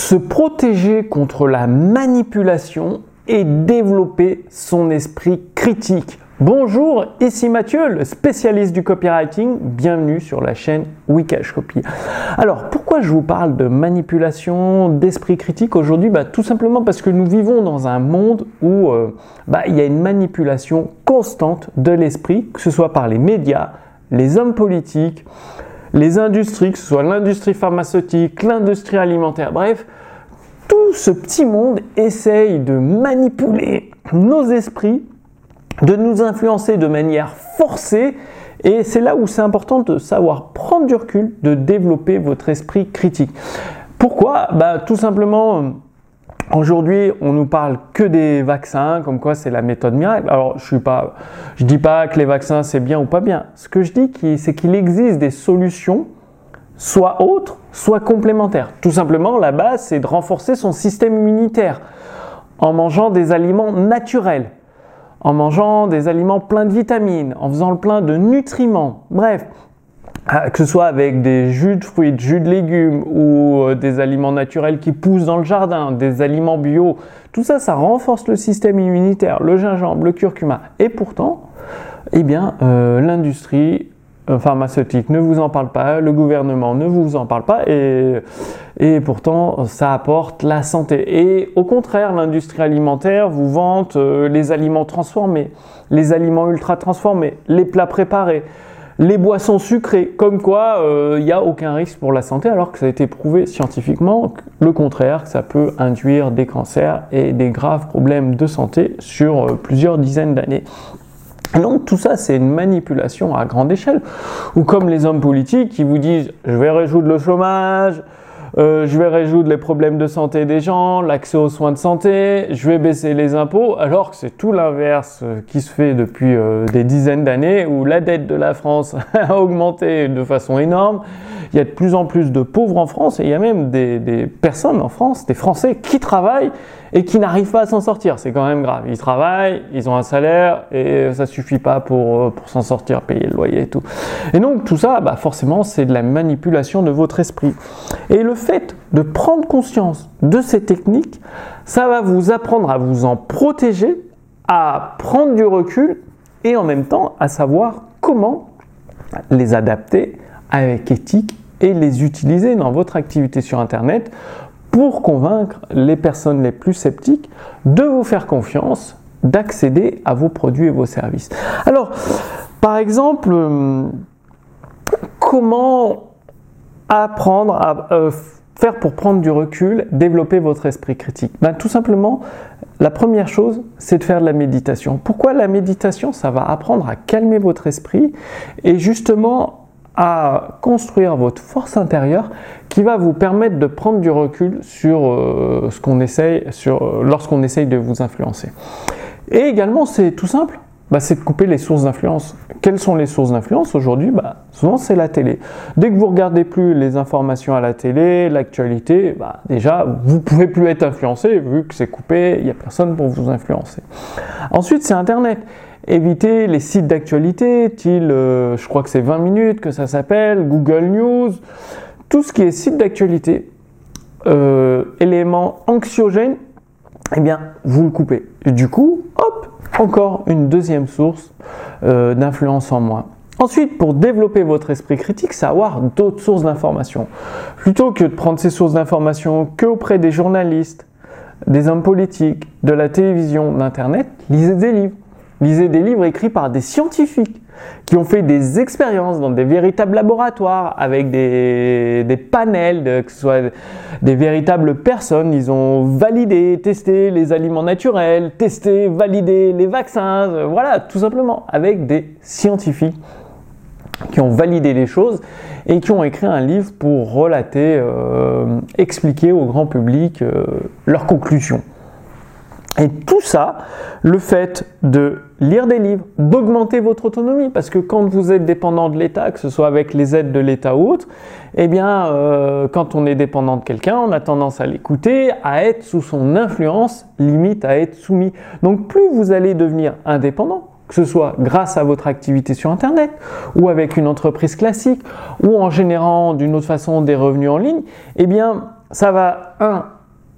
se protéger contre la manipulation et développer son esprit critique. Bonjour, ici Mathieu, le spécialiste du copywriting. Bienvenue sur la chaîne Wikash Copy. Alors, pourquoi je vous parle de manipulation, d'esprit critique aujourd'hui? Bah, Tout simplement parce que nous vivons dans un monde où euh, bah, il y a une manipulation constante de l'esprit, que ce soit par les médias, les hommes politiques, les industries, que ce soit l'industrie pharmaceutique, l'industrie alimentaire, bref, tout ce petit monde essaye de manipuler nos esprits de nous influencer de manière forcée. Et c'est là où c'est important de savoir prendre du recul, de développer votre esprit critique. Pourquoi? Bah, Tout simplement, aujourd'hui, on nous parle que des vaccins, comme quoi c'est la méthode miracle. Alors, je ne je dis pas que les vaccins c'est bien ou pas bien. Ce que je dis, c'est qu'il existe des solutions, soit autres, soit complémentaires. Tout simplement, la base, c'est de renforcer son système immunitaire en mangeant des aliments naturels en mangeant des aliments pleins de vitamines, en faisant le plein de nutriments, bref, que ce soit avec des jus de fruits, jus de légumes ou euh, des aliments naturels qui poussent dans le jardin, des aliments bio, tout ça, ça renforce le système immunitaire, le gingembre, le curcuma. Et pourtant, eh bien, euh, l'industrie pharmaceutique ne vous en parle pas, le gouvernement ne vous en parle pas, et, et pourtant ça apporte la santé. Et au contraire, l'industrie alimentaire vous vante euh, les aliments transformés, les aliments ultra transformés, les plats préparés, les boissons sucrées, comme quoi il euh, n'y a aucun risque pour la santé, alors que ça a été prouvé scientifiquement le contraire, que ça peut induire des cancers et des graves problèmes de santé sur euh, plusieurs dizaines d'années. Donc tout ça, c'est une manipulation à grande échelle. Ou comme les hommes politiques qui vous disent, je vais résoudre le chômage, euh, je vais résoudre les problèmes de santé des gens, l'accès aux soins de santé, je vais baisser les impôts, alors que c'est tout l'inverse euh, qui se fait depuis euh, des dizaines d'années, où la dette de la France a augmenté de façon énorme. Il y a de plus en plus de pauvres en France et il y a même des, des personnes en France, des Français qui travaillent et qui n'arrivent pas à s'en sortir. C'est quand même grave. Ils travaillent, ils ont un salaire et ça suffit pas pour, euh, s'en sortir, payer le loyer et tout. Et donc tout ça, bah forcément, c'est de la manipulation de votre esprit. Et le fait de prendre conscience de ces techniques, ça va vous apprendre à vous en protéger, à prendre du recul et en même temps à savoir comment les adapter avec éthique et les utiliser dans votre activité sur Internet pour convaincre les personnes les plus sceptiques de vous faire confiance, d'accéder à vos produits et vos services. Alors, par exemple, euh, comment apprendre à euh, faire pour prendre du recul, développer votre esprit critique? Ben, Tout simplement, la première chose, c'est de faire de la méditation. Pourquoi la méditation? Ça va apprendre à calmer votre esprit et justement à construire votre force intérieure qui va vous permettre de prendre du recul sur euh, ce qu'on essaye, sur, euh, lorsqu'on essaye de vous influencer. Et également, c'est tout simple, bah, c'est de couper les sources d'influence. Quelles sont les sources d'influence aujourd'hui? Bah, Souvent, c'est la télé. Dès que vous regardez plus les informations à la télé, l'actualité, bah, déjà, vous pouvez plus être influencé vu que c'est coupé, il n'y a personne pour vous influencer. Ensuite, c'est Internet. Évitez les sites d'actualité, style, euh, je crois que c'est 20 minutes que ça s'appelle, Google News, tout ce qui est site d'actualité, euh, éléments anxiogènes, eh bien, vous le coupez. Et du coup, hop, encore une deuxième source euh, d'influence en moins. Ensuite, pour développer votre esprit critique, c'est avoir d'autres sources d'information. Plutôt que de prendre ces sources d'information que auprès des journalistes, des hommes politiques, de la télévision, d'Internet, lisez des livres. Lisez des livres écrits par des scientifiques qui ont fait des expériences dans des véritables laboratoires avec des, panels, que ce soit des véritables personnes. Ils ont validé, testé les aliments naturels, testé, validé les vaccins, euh, voilà, tout simplement avec des scientifiques qui ont validé les choses et qui ont écrit un livre pour relater, euh, expliquer au grand public euh, leurs conclusions. Et tout ça, le fait de lire des livres, d'augmenter votre autonomie, parce que quand vous êtes dépendant de l'État, que ce soit avec les aides de l'État ou autre, eh bien, euh, quand on est dépendant de quelqu'un, on a tendance à l'écouter, à être sous son influence, limite à être soumis. Donc plus vous allez devenir indépendant, que ce soit grâce à votre activité sur Internet ou avec une entreprise classique ou en générant d'une autre façon des revenus en ligne, eh bien, ça va, un,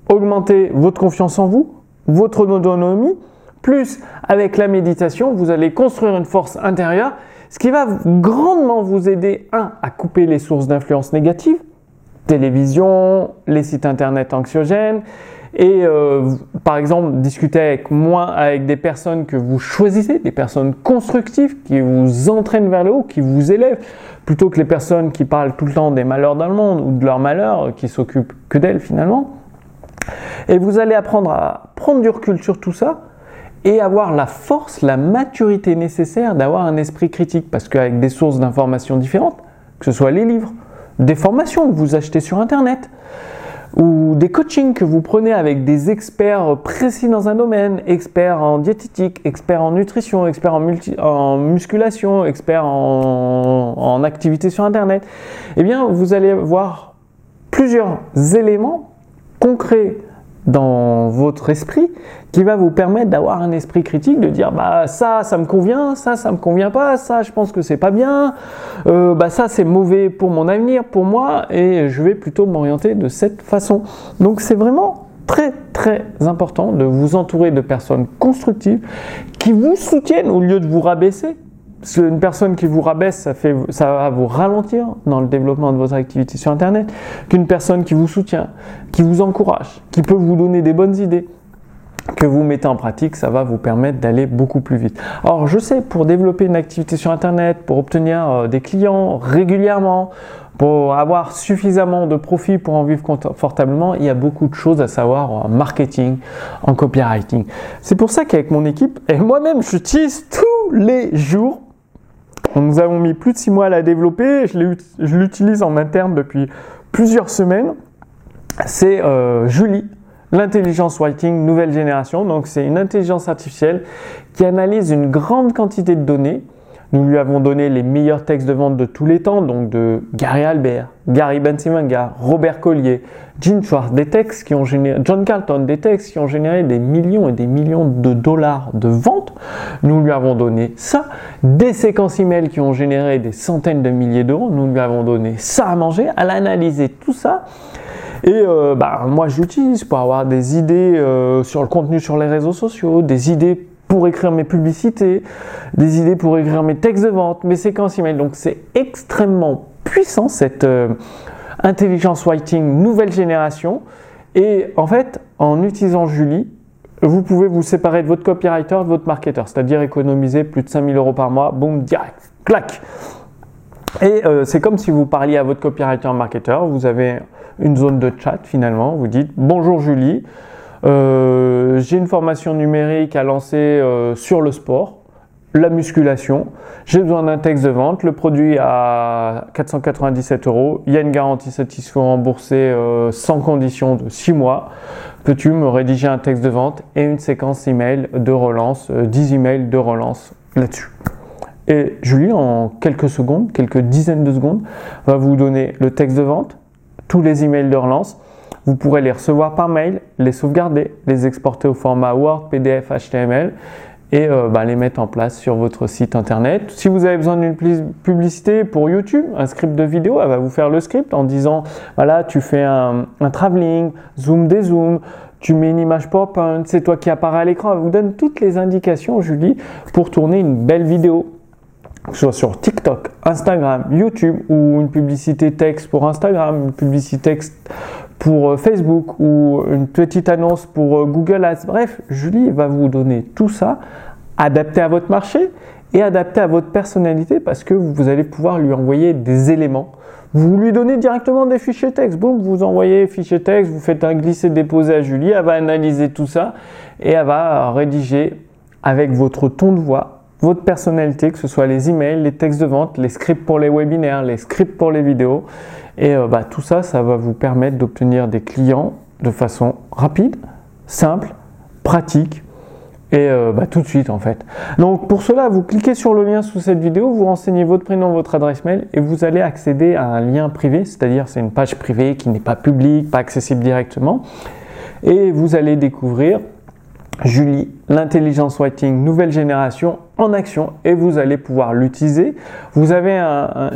augmenter votre confiance en vous, votre autonomie, plus avec la méditation, vous allez construire une force intérieure, ce qui va grandement vous aider, un, à couper les sources d'influence négatives, télévision, les sites internet anxiogènes, et euh, par exemple discuter avec moi, avec des personnes que vous choisissez, des personnes constructives qui vous entraînent vers le haut, qui vous élèvent, plutôt que les personnes qui parlent tout le temps des malheurs dans le monde ou de leurs malheurs, qui s'occupent que d'elles finalement. Et vous allez apprendre à prendre du recul sur tout ça et avoir la force, la maturité nécessaire d'avoir un esprit critique, parce qu'avec des sources d'informations différentes, que ce soit les livres, des formations que vous achetez sur Internet, ou des coachings que vous prenez avec des experts précis dans un domaine, experts en diététique, experts en nutrition, experts en, musculation, experts en, en activité sur Internet, eh bien, vous allez voir plusieurs éléments concrets dans votre esprit qui va vous permettre d'avoir un esprit critique, de dire bah ça, ça me convient, ça, ça me convient pas, ça, je pense que c'est pas bien, euh, bah ça, c'est mauvais pour mon avenir, pour moi, et je vais plutôt m'orienter de cette façon. Donc c'est vraiment très très important de vous entourer de personnes constructives qui vous soutiennent au lieu de vous rabaisser une personne qui vous rabaisse, ça, fait, ça va vous ralentir dans le développement de votre activité sur Internet, qu'une personne qui vous soutient, qui vous encourage, qui peut vous donner des bonnes idées, que vous mettez en pratique, ça va vous permettre d'aller beaucoup plus vite. Alors je sais, pour développer une activité sur Internet, pour obtenir euh, des clients régulièrement, pour avoir suffisamment de profit pour en vivre confortablement, il y a beaucoup de choses à savoir en marketing, en copywriting. C'est pour ça qu'avec mon équipe, et moi-même, j'utilise tous les jours nous avons mis plus de 6 mois à la développer. Je l'utilise en interne depuis plusieurs semaines. C'est euh, Julie, l'intelligence writing nouvelle génération. Donc c'est une intelligence artificielle qui analyse une grande quantité de données nous lui avons donné les meilleurs textes de vente de tous les temps, donc de Gary Albert, Gary Bensimanga, Robert Collier, Gene Schwartz, des textes qui ont généré, John Carlton, des textes qui ont généré des millions et des millions de dollars de ventes. Nous lui avons donné ça. Des séquences email qui ont généré des centaines de milliers d'euros. Nous lui avons donné ça à manger. Elle a analysé tout ça. Et euh, bah, moi, j'utilise pour avoir des idées euh, sur le contenu sur les réseaux sociaux, des idées pour écrire mes publicités, des idées pour écrire mes textes de vente, mes séquences email. Donc c'est extrêmement puissant cette euh, intelligence writing nouvelle génération. Et en fait, en utilisant Julie, vous pouvez vous séparer de votre copywriter, de votre marketeur, c'est-à-dire économiser plus de 5000 euros par mois, boum, direct, clac. Et euh, c'est comme si vous parliez à votre copywriter marketeur, vous avez une zone de chat finalement, vous dites bonjour Julie, j'ai une formation numérique à lancer euh, sur le sport, la musculation. J'ai besoin d'un texte de vente. Le produit à 497 euros. Il y a une garantie satisfaisante remboursée euh, sans condition de 6 mois. Peux-tu me rédiger un texte de vente et une séquence email de relance, 10 emails de relance là-dessus. Et Julie, en quelques secondes, quelques dizaines de secondes, va vous donner le texte de vente, tous les emails de relance, vous pourrez les recevoir par mail, les sauvegarder, les exporter au format Word, PDF, HTML et euh, bah, les mettre en place sur votre site internet. Si vous avez besoin d'une publicité pour YouTube, un script de vidéo, elle va vous faire le script en disant voilà, tu fais un, un travelling, zoom, dézoom, tu mets une image PowerPoint, c'est toi qui apparaît à l'écran. Elle vous donne toutes les indications, Julie, pour tourner une belle vidéo que ce soit sur TikTok, Instagram, YouTube ou une publicité texte pour Instagram, une publicité texte pour euh, Facebook ou une petite annonce pour euh, Google Ads. Bref, Julie va vous donner tout ça adapté à votre marché et adapté à votre personnalité parce que vous allez pouvoir lui envoyer des éléments. Vous lui donnez directement des fichiers texte. Boum, vous envoyez fichiers texte, vous faites un glisser-déposer à Julie, elle va analyser tout ça et elle va rédiger avec votre ton de voix, votre personnalité, que ce soit les emails, les textes de vente, les scripts pour les webinaires, les scripts pour les vidéos. Et euh, bah, tout ça, ça va vous permettre d'obtenir des clients de façon rapide, simple, pratique et euh, bah, tout de suite en fait. Donc pour cela, vous cliquez sur le lien sous cette vidéo, vous renseignez votre prénom, votre adresse mail et vous allez accéder à un lien privé, c'est-à-dire c'est une page privée qui n'est pas publique, pas accessible directement. Et vous allez découvrir Julie, l'intelligence writing nouvelle génération en action et vous allez pouvoir l'utiliser. Vous avez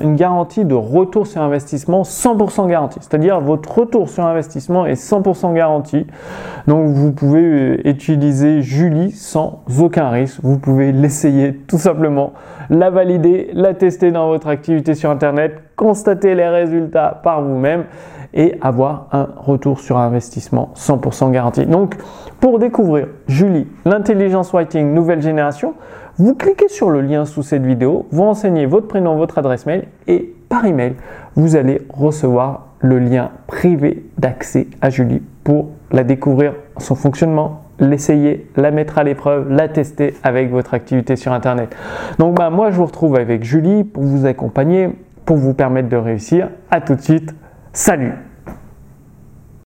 une garantie de retour sur investissement 100% garantie, c'est-à-dire votre retour sur investissement est 100% garanti. Donc vous pouvez euh, utiliser Julie sans aucun risque. Vous pouvez l'essayer tout simplement, la valider, la tester dans votre activité sur Internet, constater les résultats par vous-même et avoir un retour sur investissement 100% garanti. Donc, pour découvrir Julie, l'intelligence writing nouvelle génération, vous cliquez sur le lien sous cette vidéo, vous renseignez votre prénom, votre adresse mail et par email, vous allez recevoir le lien privé d'accès à Julie pour la découvrir, son fonctionnement, l'essayer, la mettre à l'épreuve, la tester avec votre activité sur Internet. Donc bah, moi je vous retrouve avec Julie pour vous accompagner, pour vous permettre de réussir. À tout de suite, salut